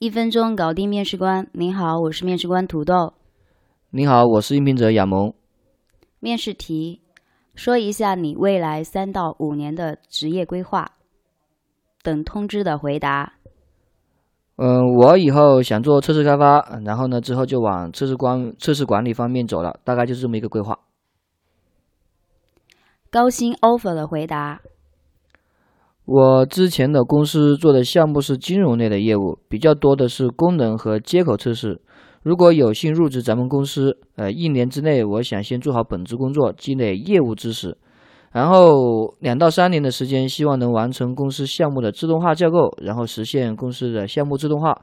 一分钟搞定面试官。您好，我是面试官土豆。您好，我是应聘者亚萌。面试题：说一下你未来三到五年的职业规划。等通知的回答。嗯，我以后想做测试开发，然后呢，之后就往测试管测试管理方面走了，大概就是这么一个规划。高薪 offer 的回答。我之前的公司做的项目是金融类的业务，比较多的是功能和接口测试。如果有幸入职咱们公司，呃，一年之内，我想先做好本职工作，积累业务知识，然后两到三年的时间，希望能完成公司项目的自动化架构，然后实现公司的项目自动化。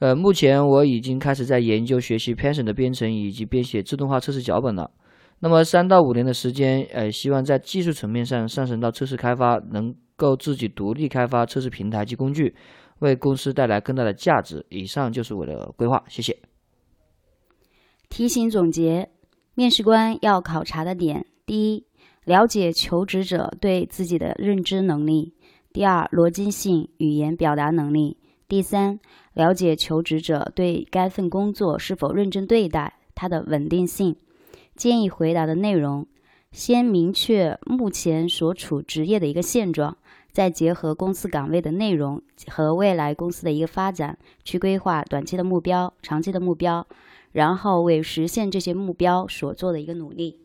呃，目前我已经开始在研究学习 Python 的编程以及编写自动化测试脚本了。那么三到五年的时间，呃，希望在技术层面上上升到测试开发，能够自己独立开发测试平台及工具。为公司带来更大的价值。以上就是我的规划，谢谢。提醒总结：面试官要考察的点：第一，了解求职者对自己的认知能力；第二，逻辑性语言表达能力；第三，了解求职者对该份工作是否认真对待，它的稳定性。建议回答的内容：先明确目前所处职业的一个现状。再结合公司岗位的内容和未来公司的一个发展，去规划短期的目标、长期的目标，然后为实现这些目标所做的一个努力。